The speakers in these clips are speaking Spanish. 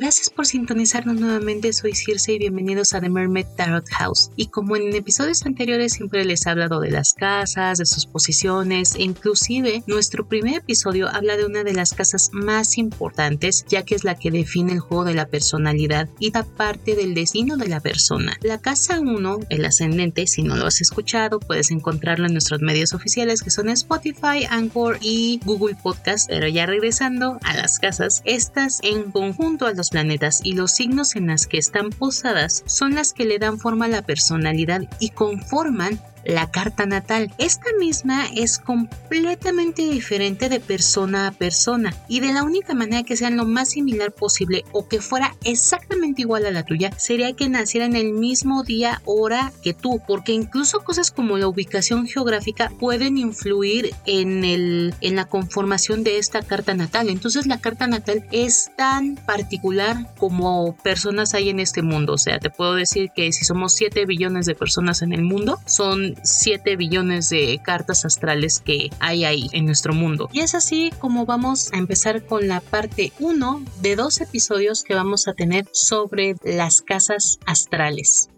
Gracias por sintonizarnos nuevamente, soy Circe y bienvenidos a The Mermaid Tarot House. Y como en episodios anteriores siempre les he hablado de las casas, de sus posiciones, e inclusive nuestro primer episodio habla de una de las casas más importantes, ya que es la que define el juego de la personalidad y da parte del destino de la persona. La casa 1, el ascendente, si no lo has escuchado, puedes encontrarlo en nuestros medios oficiales que son Spotify, Anchor y Google Podcast. Pero ya regresando a las casas, estas en conjunto a los planetas y los signos en las que están posadas son las que le dan forma a la personalidad y conforman la carta natal. Esta misma es completamente diferente de persona a persona y de la única manera que sean lo más similar posible o que fuera exactamente igual a la tuya sería que naciera en el mismo día, hora que tú, porque incluso cosas como la ubicación geográfica pueden influir en, el, en la conformación de esta carta natal. Entonces la carta natal es tan particular como personas hay en este mundo. O sea, te puedo decir que si somos 7 billones de personas en el mundo, son 7 billones de cartas astrales que hay ahí en nuestro mundo. Y es así como vamos a empezar con la parte 1 de dos episodios que vamos a tener sobre las casas astrales.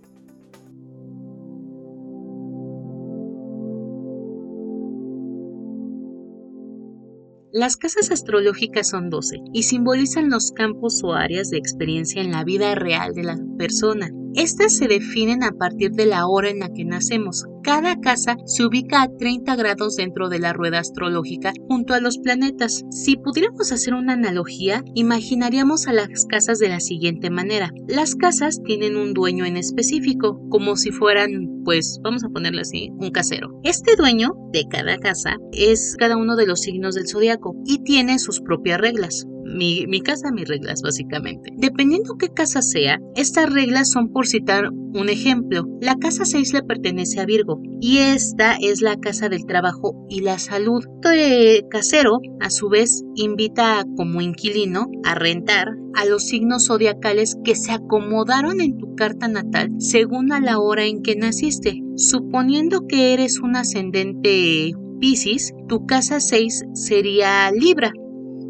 Las casas astrológicas son 12 y simbolizan los campos o áreas de experiencia en la vida real de la persona. Estas se definen a partir de la hora en la que nacemos. Cada casa se ubica a 30 grados dentro de la rueda astrológica junto a los planetas. Si pudiéramos hacer una analogía, imaginaríamos a las casas de la siguiente manera. Las casas tienen un dueño en específico, como si fueran, pues, vamos a ponerle así, un casero. Este dueño de cada casa es cada uno de los signos del zodiaco y tiene sus propias reglas mi, casa, mis reglas, básicamente. Dependiendo qué casa sea, estas reglas son por citar un ejemplo. La casa 6 le pertenece a Virgo y esta es la casa del trabajo y la salud. Este casero, a su vez, invita como inquilino a rentar a los signos zodiacales que se acomodaron en tu carta natal según a la hora en que naciste. Suponiendo que eres un ascendente Pisces, tu casa 6 sería Libra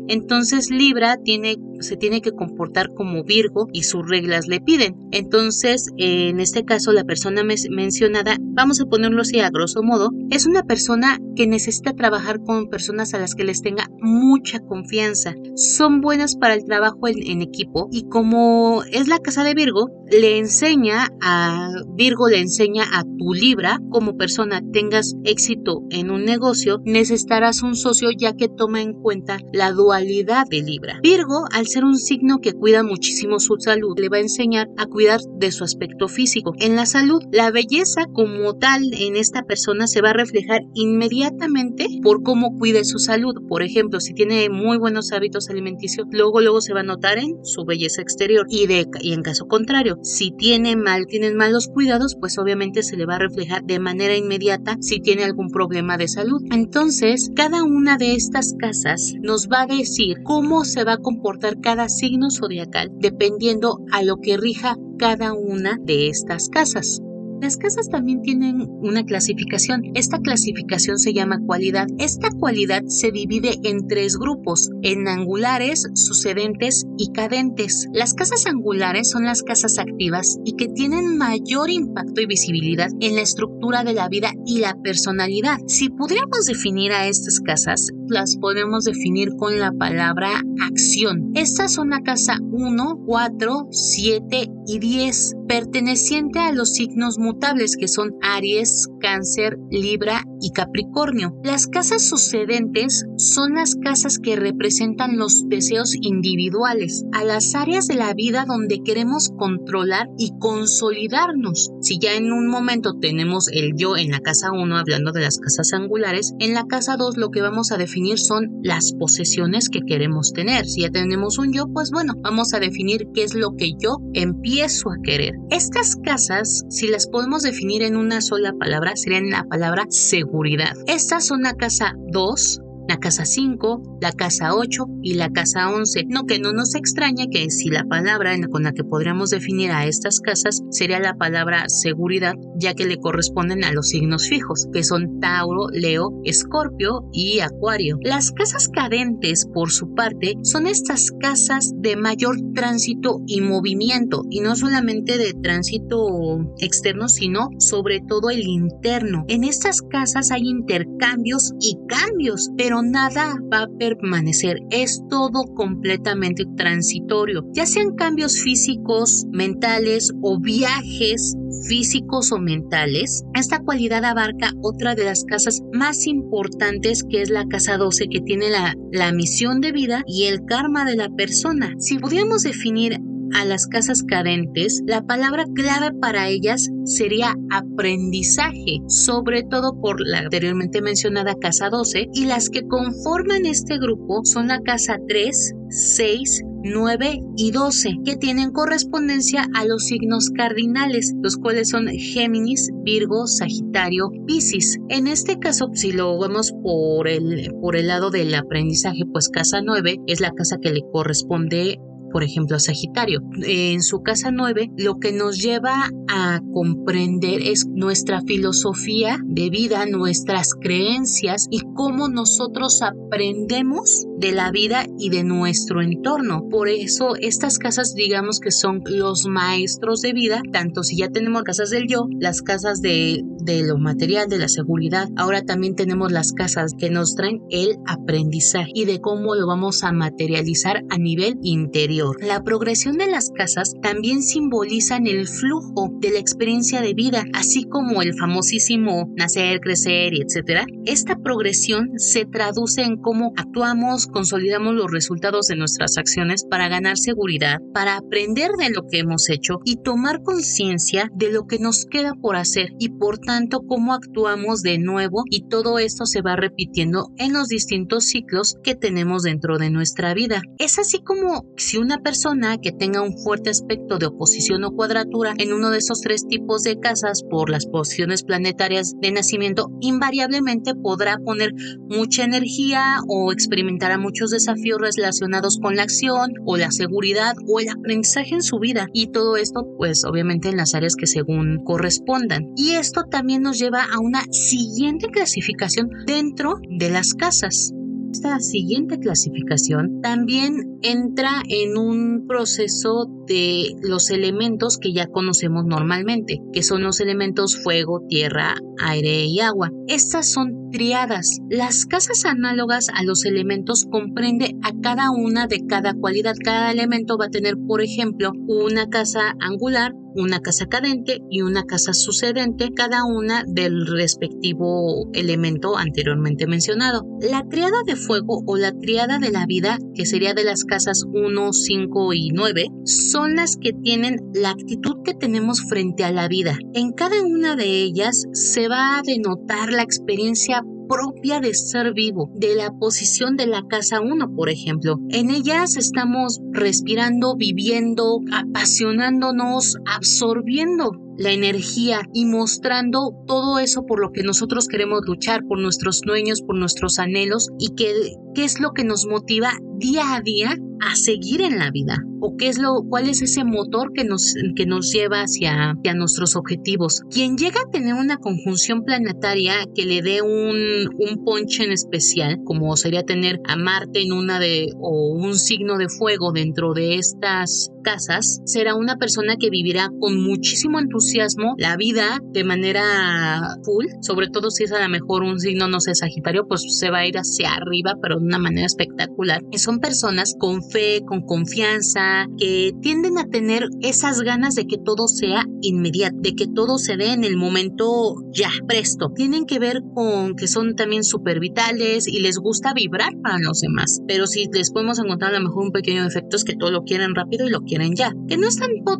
entonces Libra tiene se tiene que comportar como Virgo y sus reglas le piden. Entonces, en este caso, la persona mencionada, vamos a ponerlo así a grosso modo, es una persona que necesita trabajar con personas a las que les tenga mucha confianza. Son buenas para el trabajo en, equipo y como es la casa de Virgo, le enseña a Virgo, le enseña a tu Libra, como persona tengas éxito en un negocio, necesitarás un socio ya que toma en cuenta la dualidad de Libra. Virgo, al ser un signo que cuida muchísimo su salud, le va a enseñar a cuidar de su aspecto físico. En la salud, la belleza como tal en esta persona se va a reflejar inmediatamente por cómo cuide su salud. Por ejemplo, si tiene muy buenos hábitos alimenticios, luego luego se va a notar en su belleza exterior. Y, de, y en caso contrario, si tiene mal, tienen malos cuidados, pues obviamente se le va a reflejar de manera inmediata si tiene algún problema de salud. Entonces, cada una de estas casas nos va a decir cómo se va a comportar cada signo zodiacal dependiendo a lo que rija cada una de estas casas. Las casas también tienen una clasificación. Esta clasificación se llama cualidad. Esta cualidad se divide en tres grupos, en angulares, sucedentes y cadentes. Las casas angulares son las casas activas y que tienen mayor impacto y visibilidad en la estructura de la vida y la personalidad. Si pudiéramos definir a estas casas, las podemos definir con la palabra acción. Estas son la casa 1, 4, 7 y 10, perteneciente a los signos mutables que son Aries, Cáncer, Libra y Capricornio. Las casas sucedentes son las casas que representan los deseos individuales, a las áreas de la vida donde queremos controlar y consolidarnos. Si ya en un momento tenemos el yo en la casa 1 hablando de las casas angulares, en la casa 2 lo que vamos a definir son las posesiones que queremos tener. Si ya tenemos un yo, pues bueno, vamos a definir qué es lo que yo empiezo a querer. Estas casas, si las podemos definir en una sola palabra, serían la palabra seguridad. Estas son la casa 2, la casa 5, la casa 8 y la casa 11. No que no nos extrañe que si la palabra con la que podríamos definir a estas casas sería la palabra seguridad, ya que le corresponden a los signos fijos, que son Tauro, Leo, Escorpio y Acuario. Las casas cadentes, por su parte, son estas casas de mayor tránsito y movimiento, y no solamente de tránsito externo, sino sobre todo el interno. En estas casas hay intercambios y cambios, pero nada va a permanecer. Es todo completamente transitorio, ya sean cambios físicos, mentales o viajes físicos o mentales. Esta cualidad abarca otra de las casas más importantes que es la casa 12 que tiene la, la misión de vida y el karma de la persona. Si pudiéramos definir a las casas cadentes, la palabra clave para ellas sería aprendizaje, sobre todo por la anteriormente mencionada casa 12 y las que conforman este grupo son la casa 3, 6, 9 y 12, que tienen correspondencia a los signos cardinales, los cuales son Géminis, Virgo, Sagitario, Piscis. En este caso, si lo vemos por el, por el lado del aprendizaje, pues casa 9 es la casa que le corresponde por ejemplo, Sagitario. En su casa 9, lo que nos lleva a comprender es nuestra filosofía de vida, nuestras creencias y cómo nosotros aprendemos de la vida y de nuestro entorno. Por eso estas casas digamos que son los maestros de vida, tanto si ya tenemos casas del yo, las casas de, de lo material, de la seguridad, ahora también tenemos las casas que nos traen el aprendizaje y de cómo lo vamos a materializar a nivel interior. La progresión de las casas también simbolizan el flujo de la experiencia de vida, así como el famosísimo nacer, crecer y etcétera. Esta progresión se traduce en cómo actuamos, consolidamos los resultados de nuestras acciones para ganar seguridad, para aprender de lo que hemos hecho y tomar conciencia de lo que nos queda por hacer y por tanto cómo actuamos de nuevo y todo esto se va repitiendo en los distintos ciclos que tenemos dentro de nuestra vida. Es así como si una persona que tenga un fuerte aspecto de oposición o cuadratura en uno de esos tres tipos de casas por las posiciones planetarias de nacimiento, invariablemente podrá poner mucha energía o experimentará muchos desafíos relacionados con la acción o la seguridad o el aprendizaje en su vida. Y todo esto, pues obviamente en las áreas que según correspondan. Y esto también nos lleva a una siguiente clasificación dentro de las casas. Esta siguiente clasificación también entra en un proceso de los elementos que ya conocemos normalmente, que son los elementos fuego, tierra, aire y agua. Estas son triadas. Las casas análogas a los elementos comprende a cada una de cada cualidad. Cada elemento va a tener, por ejemplo, una casa angular, una casa cadente y una casa sucedente, cada una del respectivo elemento anteriormente mencionado. La triada de fuego o la triada de la vida, que sería de las casas 1, 5 y 9, son las que tienen la actitud que tenemos frente a la vida. En cada una de ellas se va a denotar la experiencia propia de ser vivo, de la posición de la casa 1, por ejemplo. En ellas estamos respirando, viviendo, apasionándonos, absorbiendo la energía y mostrando todo eso por lo que nosotros queremos luchar, por nuestros sueños, por nuestros anhelos y qué es lo que nos motiva día a día a seguir en la vida o qué es lo cuál es ese motor que nos que nos lleva hacia, hacia nuestros objetivos. Quien llega a tener una conjunción planetaria que le dé un, un ponche en especial, como sería tener a Marte en una de o un signo de fuego dentro de estas casas, será una persona que vivirá con muchísimo entusiasmo la vida de manera full, sobre todo si es a lo mejor un signo no sé Sagitario, pues se va a ir hacia arriba, pero de una manera espectacular. Son personas con fe, con confianza, que tienden a tener esas ganas de que todo sea inmediato, de que todo se dé en el momento ya, presto. Tienen que ver con que son también súper vitales y les gusta vibrar para los demás. Pero si les podemos encontrar a lo mejor un pequeño defecto es que todo lo quieren rápido y lo quieren ya. Que no es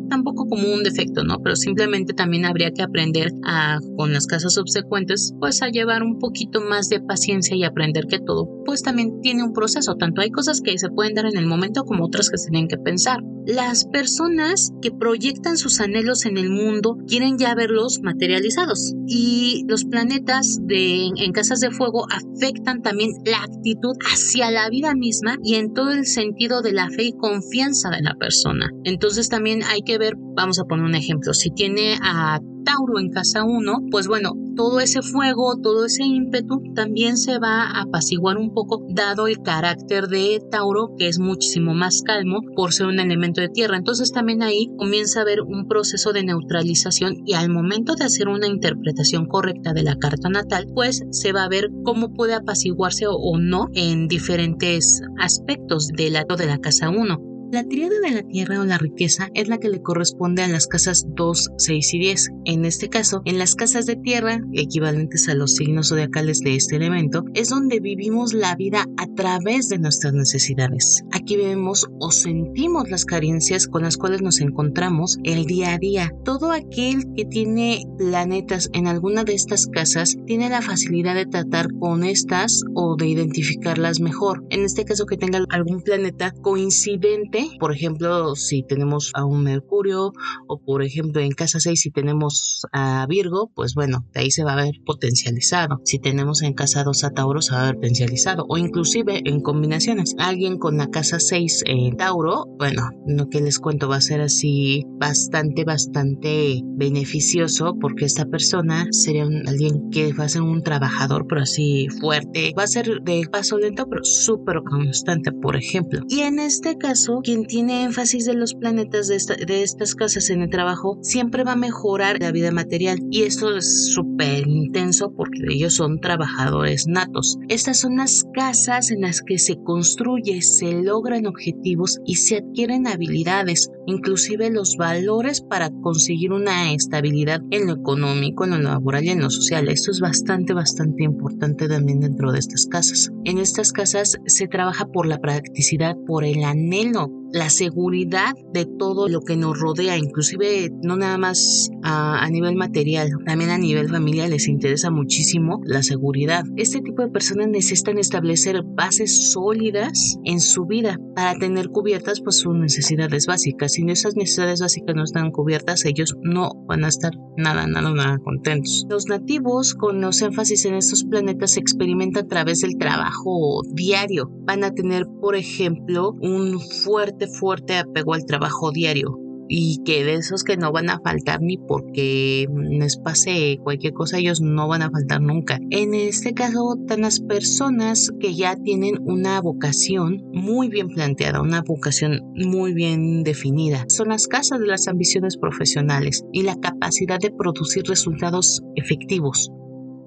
tampoco como un defecto, ¿no? Pero simplemente también habría que aprender a, con las casas subsecuentes, pues a llevar un poquito más de paciencia y aprender que todo, pues también tiene un proceso. Tanto hay cosas que se pueden dar en el momento como otras que se tienen que pensar Las personas que proyectan sus anhelos en el mundo quieren ya verlos materializados y los planetas de, en casas de fuego afectan también la actitud hacia la vida misma y en todo el sentido de la fe y confianza de la persona. Entonces también hay que ver, vamos a poner un ejemplo, si tiene a Tauro en casa 1, pues bueno, todo ese fuego, todo ese ímpetu también se va a apaciguar un poco dado el carácter de Tauro que es muchísimo más calmo por ser un elemento de tierra. Entonces también ahí comienza a haber un proceso de neutralización y al momento de hacer una interpretación correcta de la carta natal, pues se va a ver cómo puede apaciguarse o, no en diferentes aspectos del lado de la casa 1. La tríada de la tierra o la riqueza es la que le corresponde a las casas 2, 6 y 10. En este caso, en las casas de tierra, equivalentes a los signos zodiacales de este elemento, es donde vivimos la vida a través de nuestras necesidades. Aquí vemos o sentimos las carencias con las cuales nos encontramos el día a día. Todo aquel que tiene planetas en alguna de estas casas tiene la facilidad de tratar con estas o de identificarlas mejor. En este caso que tenga algún planeta coincidente por ejemplo, si tenemos a un Mercurio o por ejemplo en casa 6 si tenemos a Virgo, pues bueno, de ahí se va a ver potencializado. Si tenemos en casa 2 a Tauro se va a ver potencializado o inclusive en combinaciones. Alguien con la casa 6 en Tauro, bueno, lo que les cuento va a ser así bastante, bastante beneficioso porque esta persona sería alguien que va a ser un trabajador, pero así fuerte. Va a ser de paso lento, pero súper constante, por ejemplo. Y en este caso, quien tiene énfasis de los planetas de, estas casas en el trabajo siempre va a mejorar la vida material y esto es súper intenso porque ellos son trabajadores natos. Estas son las casas en las que se construye, se logran objetivos y se adquieren habilidades, inclusive los valores para conseguir una estabilidad en lo económico, en lo laboral y en lo social. Esto es bastante, bastante importante también dentro de estas casas. En estas casas se trabaja por la practicidad, por el anhelo la seguridad de todo lo que nos rodea, inclusive no nada más a, nivel material, también a nivel familiar les interesa muchísimo la seguridad. Este tipo de personas necesitan establecer bases sólidas en su vida para tener cubiertas pues sus necesidades básicas. Si esas necesidades básicas no están cubiertas, ellos no van a estar nada, nada, nada contentos. Los nativos con los énfasis en estos planetas se experimentan a través del trabajo diario. Van a tener, por ejemplo, un fuerte fuerte, apego al trabajo diario y que de esos que no van a faltar ni porque les pase cualquier cosa, ellos no van a faltar nunca. En este caso, están las personas que ya tienen una vocación muy bien planteada, una vocación muy bien definida. Son las casas de las ambiciones profesionales y la capacidad de producir resultados efectivos.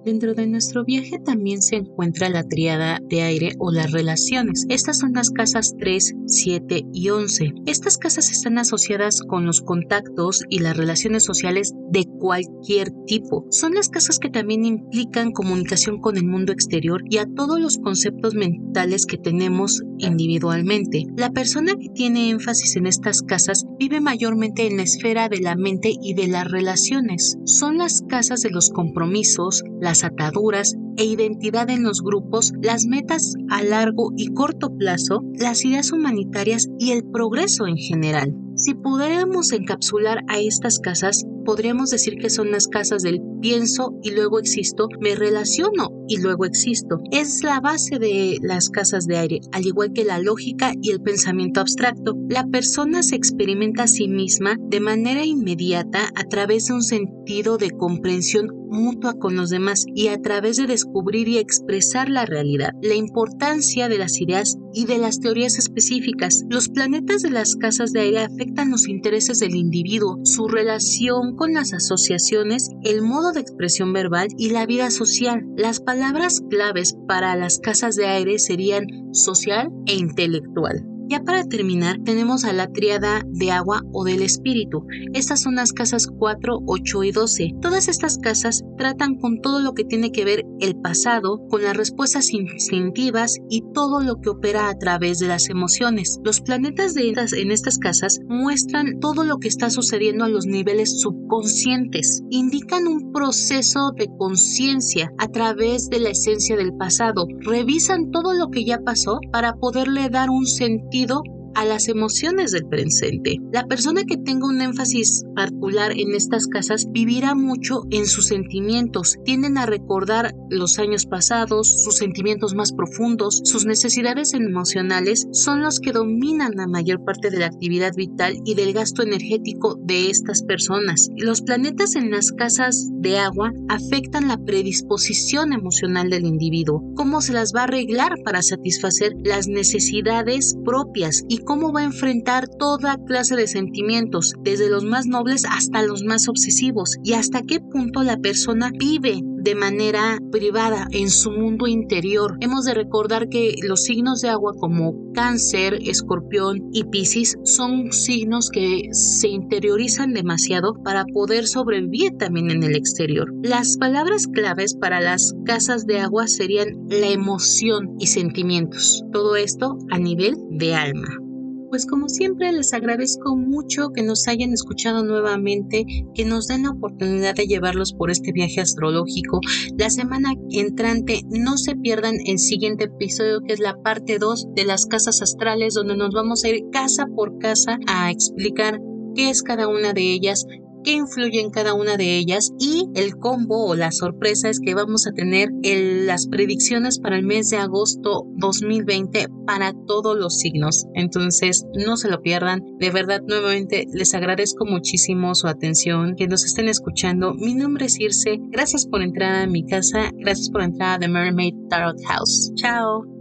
Dentro de nuestro viaje también se encuentra la triada de aire o las relaciones. Estas son las casas 3, 7 y 11. Estas casas están asociadas con los contactos y las relaciones sociales de cualquier tipo. Son las casas que también implican comunicación con el mundo exterior y a todos los conceptos mentales que tenemos individualmente. La persona que tiene énfasis en estas casas vive mayormente en la esfera de la mente y de las relaciones. Son las casas de los compromisos, las ataduras e identidad en los grupos, las metas a largo y corto plazo, las ideas humanitarias y el progreso en general. Si pudiéramos encapsular a estas casas, podríamos decir que son las casas del pienso y luego existo, me relaciono y luego existo. Es la base de las casas de aire, al igual que la lógica y el pensamiento abstracto. La persona se experimenta a sí misma de manera inmediata a través de un sentido de comprensión mutua con los demás y a través de descubrir y expresar la realidad, la importancia de las ideas y de las teorías específicas. Los planetas de las casas de aire afectan los intereses del individuo, su relación con las asociaciones, el modo expresión verbal y la vida social. Las palabras claves para las casas de aire serían social e intelectual. Ya para terminar, tenemos a la triada de agua o del espíritu. Estas son las casas 4, 8 y 12. Todas estas casas tratan con todo lo que tiene que ver el pasado, con las respuestas instintivas y todo lo que opera a través de las emociones. Los planetas de en estas casas muestran todo lo que está sucediendo a los niveles subconscientes. Indican un proceso de conciencia a través de la esencia del pasado. Revisan todo lo que ya pasó para poderle dar un sentido sentido a las emociones del presente. La persona que tenga un énfasis particular en estas casas vivirá mucho en sus sentimientos, tienden a recordar los años pasados, sus sentimientos más profundos, sus necesidades emocionales son los que dominan la mayor parte de la actividad vital y del gasto energético de estas personas. Los planetas en las casas de agua afectan la predisposición emocional del individuo, cómo se las va a arreglar para satisfacer las necesidades propias y cómo va a enfrentar toda clase de sentimientos, desde los más nobles hasta los más obsesivos, y hasta qué punto la persona vive de manera privada en su mundo interior. Hemos de recordar que los signos de agua como cáncer, escorpión y piscis son signos que se interiorizan demasiado para poder sobrevivir también en el exterior. Las palabras claves para las casas de agua serían la emoción y sentimientos. Todo esto a nivel de alma. Pues como siempre les agradezco mucho que nos hayan escuchado nuevamente, que nos den la oportunidad de llevarlos por este viaje astrológico. La semana entrante no se pierdan el siguiente episodio que es la parte 2 de las casas astrales donde nos vamos a ir casa por casa a explicar qué es cada una de ellas, qué influye en cada una de ellas y el combo o la sorpresa es que vamos a tener las predicciones para el mes de agosto 2020 para todos los signos. Entonces no se lo pierdan. De verdad, nuevamente les agradezco muchísimo su atención, que nos estén escuchando. Mi nombre es Irse. Gracias por entrar a mi casa. Gracias por entrar a The Mermaid Tarot House. Chao.